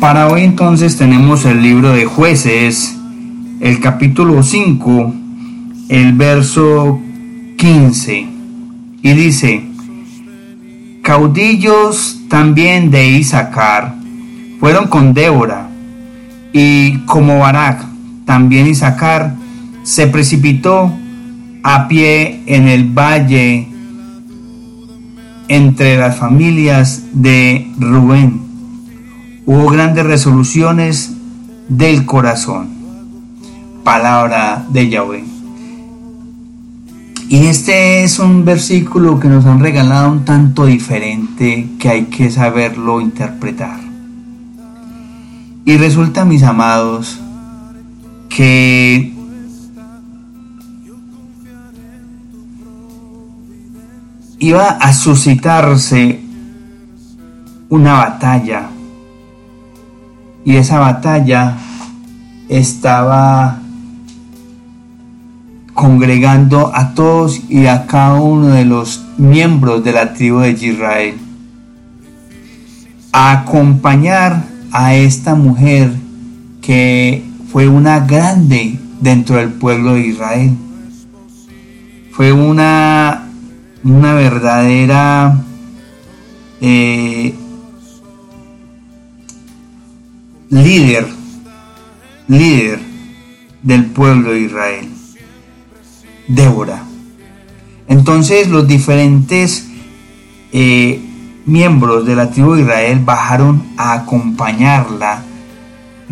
Para hoy entonces tenemos el libro de jueces, el capítulo 5, el verso 15, y dice, caudillos también de Isaacar fueron con Débora, y como Barak, también Isaacar, se precipitó a pie en el valle entre las familias de Rubén. Hubo grandes resoluciones del corazón. Palabra de Yahweh. Y este es un versículo que nos han regalado un tanto diferente que hay que saberlo interpretar. Y resulta, mis amados, que iba a suscitarse una batalla. Y esa batalla estaba congregando a todos y a cada uno de los miembros de la tribu de Israel a acompañar a esta mujer que fue una grande dentro del pueblo de Israel. Fue una, una verdadera eh, líder, líder del pueblo de Israel. Débora. Entonces los diferentes eh, miembros de la tribu de Israel bajaron a acompañarla.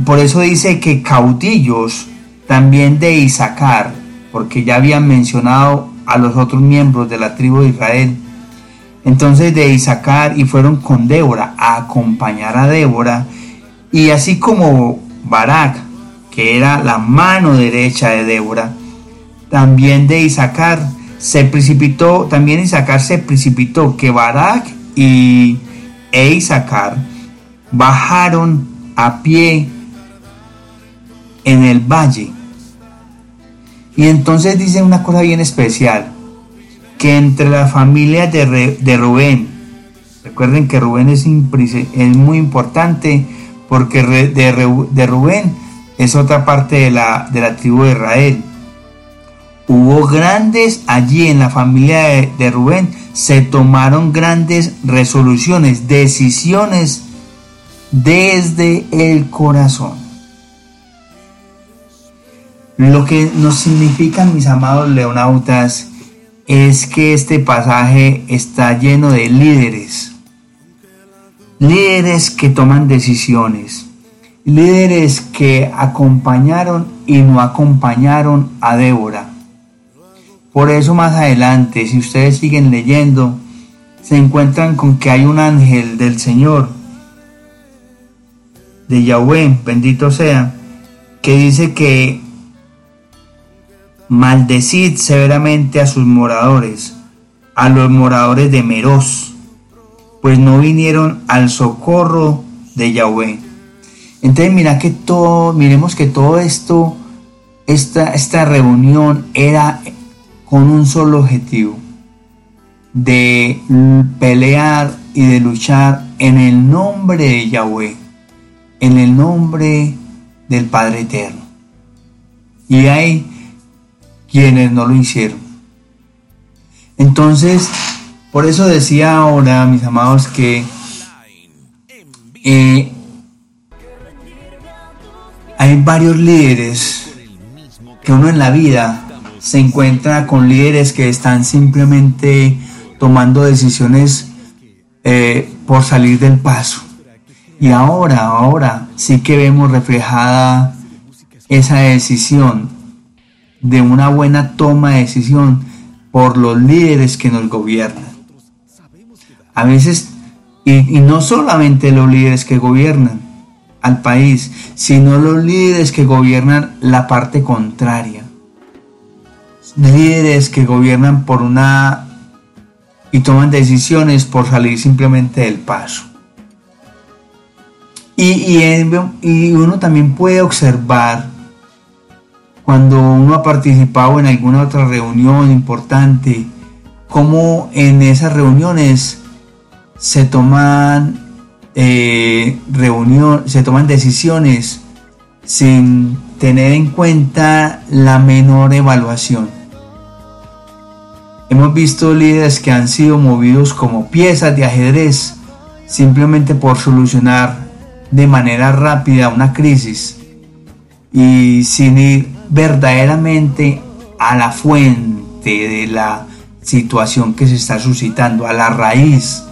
Por eso dice que caudillos también de Isaacar, porque ya habían mencionado a los otros miembros de la tribu de Israel. Entonces de Isaacar y fueron con Débora a acompañar a Débora. Y así como Barak, que era la mano derecha de Débora, también de Isaacar se precipitó, también Isaacar se precipitó, que Barak y e Isaacar bajaron a pie en el valle. Y entonces dice una cosa bien especial, que entre las familias de, de Rubén, recuerden que Rubén es, muy importante porque de, de, Rubén es otra parte de la, de la tribu de Israel. Hubo grandes allí en la familia de, Rubén, se tomaron grandes resoluciones, decisiones desde el corazón. Lo que nos significan, mis amados leonautas, es que este pasaje está lleno de líderes. Líderes que toman decisiones. Líderes que acompañaron y no acompañaron a Débora por eso más adelante, si ustedes siguen leyendo, se encuentran con que hay un ángel del Señor, de Yahweh, bendito sea, que dice que maldecid severamente a sus moradores, a los moradores de Meros, pues no vinieron al socorro de Yahweh. Entonces mira que todo, miremos que todo esto, esta, esta reunión era con un solo objetivo, de pelear y de luchar en el nombre de Yahweh, en el nombre del Padre Eterno. Y hay quienes no lo hicieron. Entonces, por eso decía ahora, mis amados, que eh, hay varios líderes que uno en la vida se encuentra con líderes que están simplemente tomando decisiones eh, por salir del paso. Y ahora, ahora sí que vemos reflejada esa decisión de una buena toma de decisión por los líderes que nos gobiernan. A veces, y, no solamente los líderes que gobiernan al país, sino los líderes que gobiernan la parte contraria líderes que gobiernan por una y toman decisiones por salir simplemente del paso. Y, y, uno también puede observar cuando uno ha participado en alguna otra reunión importante, cómo en esas reuniones se toman eh, reunión, se toman decisiones sin tener en cuenta la menor evaluación. Hemos visto líderes que han sido movidos como piezas de ajedrez simplemente por solucionar de manera rápida una crisis y sin ir verdaderamente a la fuente de la situación que se está suscitando, a la raíz.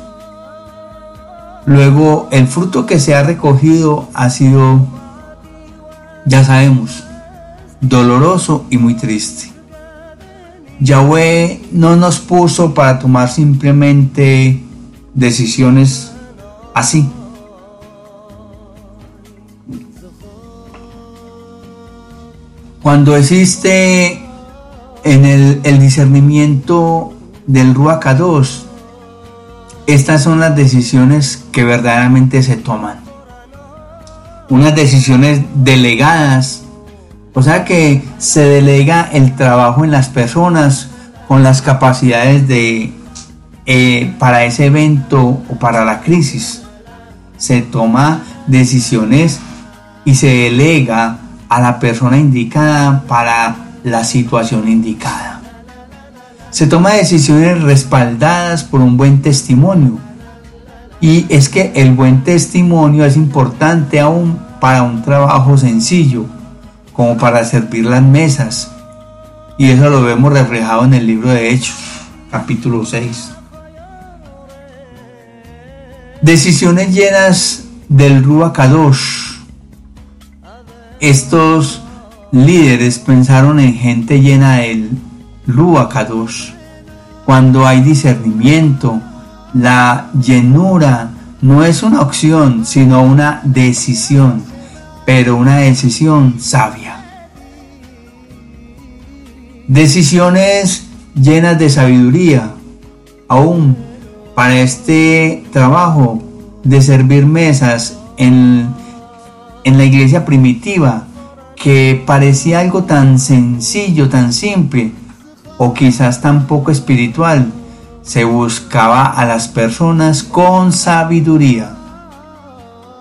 Luego el fruto que se ha recogido ha sido, ya sabemos, doloroso y muy triste. Yahweh no nos puso para tomar simplemente decisiones así. Cuando existe en el, discernimiento del Ruach 2, estas son las decisiones que verdaderamente se toman. Unas decisiones delegadas, o sea que se delega el trabajo en las personas con las capacidades de eh, para ese evento o para la crisis. Se toma decisiones y se delega a la persona indicada para la situación indicada. Se toma decisiones respaldadas por un buen testimonio. Y es que el buen testimonio es importante aún para un trabajo sencillo, como para servir las mesas. Y eso lo vemos reflejado en el libro de Hechos, capítulo 6. Decisiones llenas del Ruach Kadosh estos líderes pensaron en gente llena del Ruach Cuando hay discernimiento, la llenura no es una opción, sino una decisión, pero una decisión sabia. Decisiones llenas de sabiduría, aún para este trabajo de servir mesas en en la iglesia primitiva que parecía algo tan sencillo, tan simple o quizás tan poco espiritual, se buscaba a las personas con sabiduría.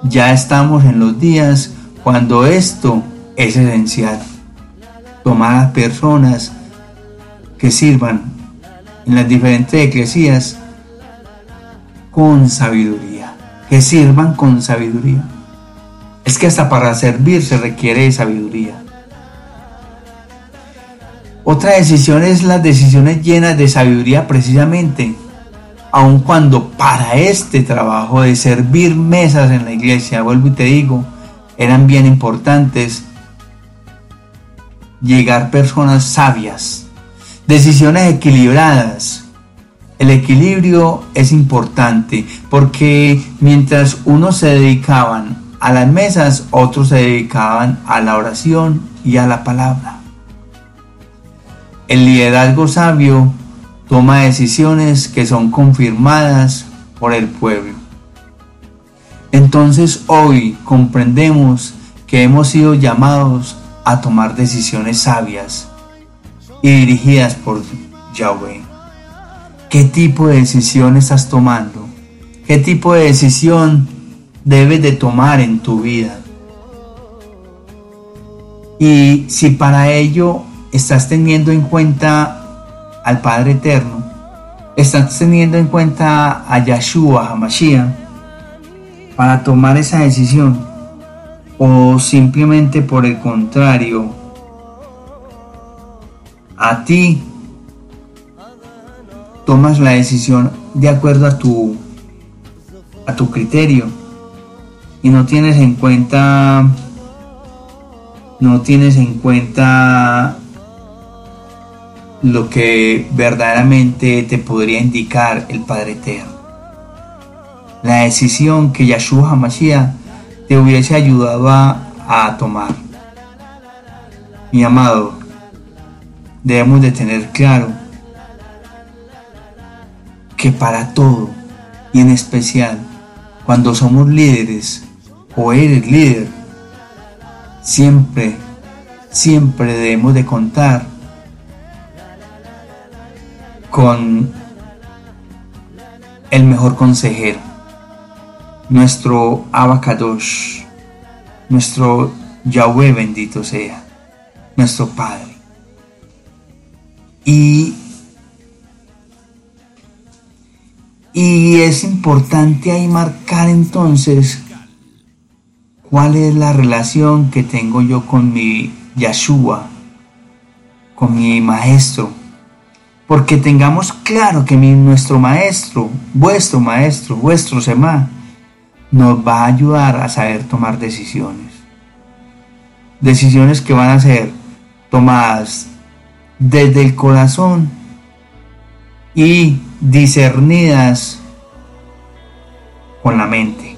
Ya estamos en los días cuando esto es esencial. Tomar a personas que sirvan en las diferentes eclesias con sabiduría, que sirvan con sabiduría. Es que hasta para servir se requiere sabiduría. Otra decisión es las decisiones llenas de sabiduría precisamente, aun cuando para este trabajo de servir mesas en la iglesia, vuelvo y te digo, eran bien importantes llegar personas sabias, decisiones equilibradas. El equilibrio es importante porque mientras unos se dedicaban a las mesas, otros se dedicaban a la oración y a la palabra. El liderazgo sabio toma decisiones que son confirmadas por el pueblo. Entonces hoy comprendemos que hemos sido llamados a tomar decisiones sabias y dirigidas por Yahweh. ¿Qué tipo de decisión estás tomando? ¿Qué tipo de decisión debes de tomar en tu vida. Y si para ello estás teniendo en cuenta al Padre Eterno, estás teniendo en cuenta a Yahshua, a para tomar esa decisión, o simplemente por el contrario, a ti tomas la decisión de acuerdo a tu a tu criterio y no tienes en cuenta no tienes en cuenta lo que verdaderamente te podría indicar el Padre Eterno. La decisión que Yahshua HaMashiach te hubiese ayudado a, a tomar. Mi amado, debemos de tener claro que para todo y en especial cuando somos líderes o eres líder, siempre, siempre debemos de contar con el mejor consejero. nuestro Abacadosh, nuestro Yahweh bendito sea, nuestro Padre. Y, y es importante ahí marcar entonces cuál es la relación que tengo yo con mi Yahshua, con mi maestro. Porque tengamos claro que mi, nuestro maestro, vuestro maestro, vuestro Semá, nos va a ayudar a saber tomar decisiones. Decisiones que van a ser tomadas desde el corazón y discernidas con la mente,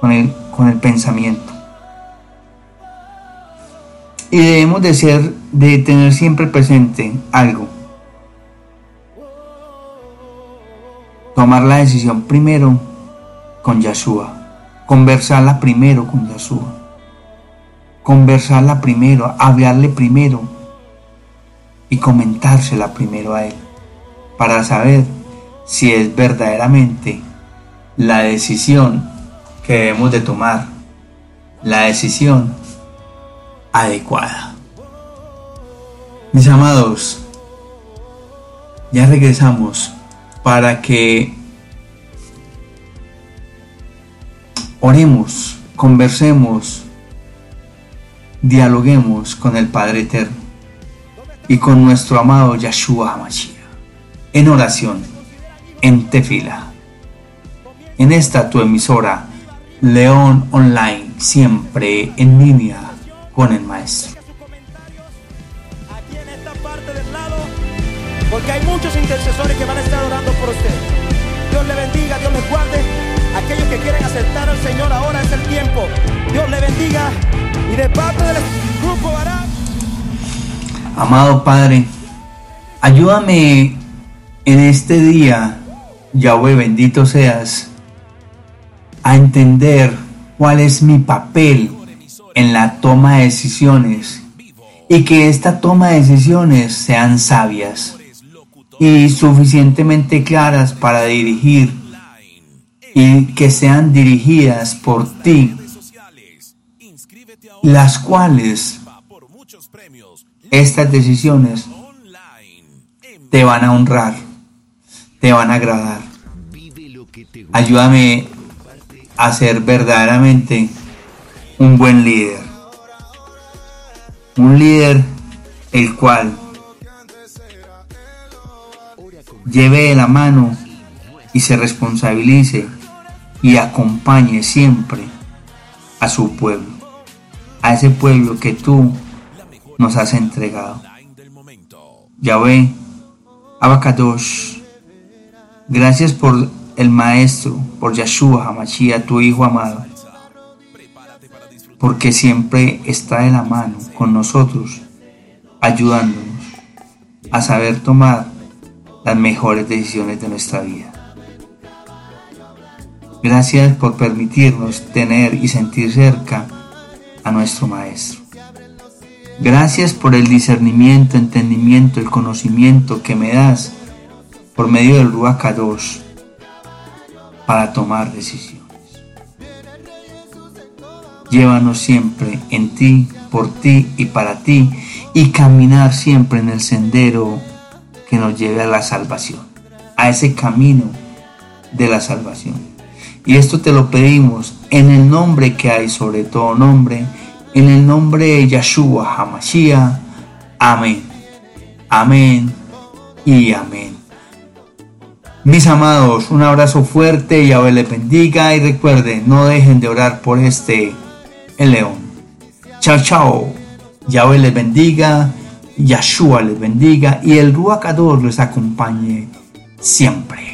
con el, con el pensamiento. Y debemos de ser, de tener siempre presente algo. Tomar la decisión primero con Yahshua. Conversarla primero con Yahshua. Conversarla primero, hablarle primero y comentársela primero a Él para saber si es verdaderamente la decisión que debemos de tomar, la decisión adecuada. Mis amados, ya regresamos para que oremos, conversemos, dialoguemos con el Padre Eterno y con nuestro amado Yahshua HaMashiach en oración, en tefila. En esta tu emisora, León Online, siempre en línea con el Maestro. Aquí en esta parte del lado, porque hay muchos intercesores que van a estar orando por usted. Dios le bendiga, Dios les guarde. Aquellos que quieren aceptar al Señor, ahora es el tiempo. Dios le bendiga. Y de parte del grupo hará. Amado Padre, ayúdame en este día, Yahweh bendito seas, a entender cuál es mi papel en la toma de decisiones y que esta toma de decisiones sean sabias y suficientemente claras para dirigir y que sean dirigidas por ti, las cuales estas decisiones te van a honrar, te van a agradar. Ayúdame a ser verdaderamente un buen líder. Un líder el cual lleve de la mano y se responsabilice y acompañe siempre a su pueblo, a ese pueblo que tú nos has entregado. Yahweh, Abacadosh, gracias por el Maestro, por Yahshua Hamashiach, tu Hijo amado, porque siempre está de la mano con nosotros, ayudándonos a saber tomar las mejores decisiones de nuestra vida. Gracias por permitirnos tener y sentir cerca a nuestro Maestro. Gracias por el discernimiento, entendimiento, el conocimiento que me das por medio del Ruach para tomar decisiones. Llévanos siempre en ti, por ti y para ti y caminar siempre en el sendero que nos lleve a la salvación, a ese camino de la salvación. Y esto te lo pedimos en el nombre que hay sobre todo nombre, en el nombre de Yahshua Hamashiach. Amén. Amén y amén. Mis amados, un abrazo fuerte, Yahweh les bendiga y recuerden, no dejen de orar por este el león. Chao, chao. Yahweh les bendiga, Yahshua les bendiga y el Ruacador les acompañe siempre.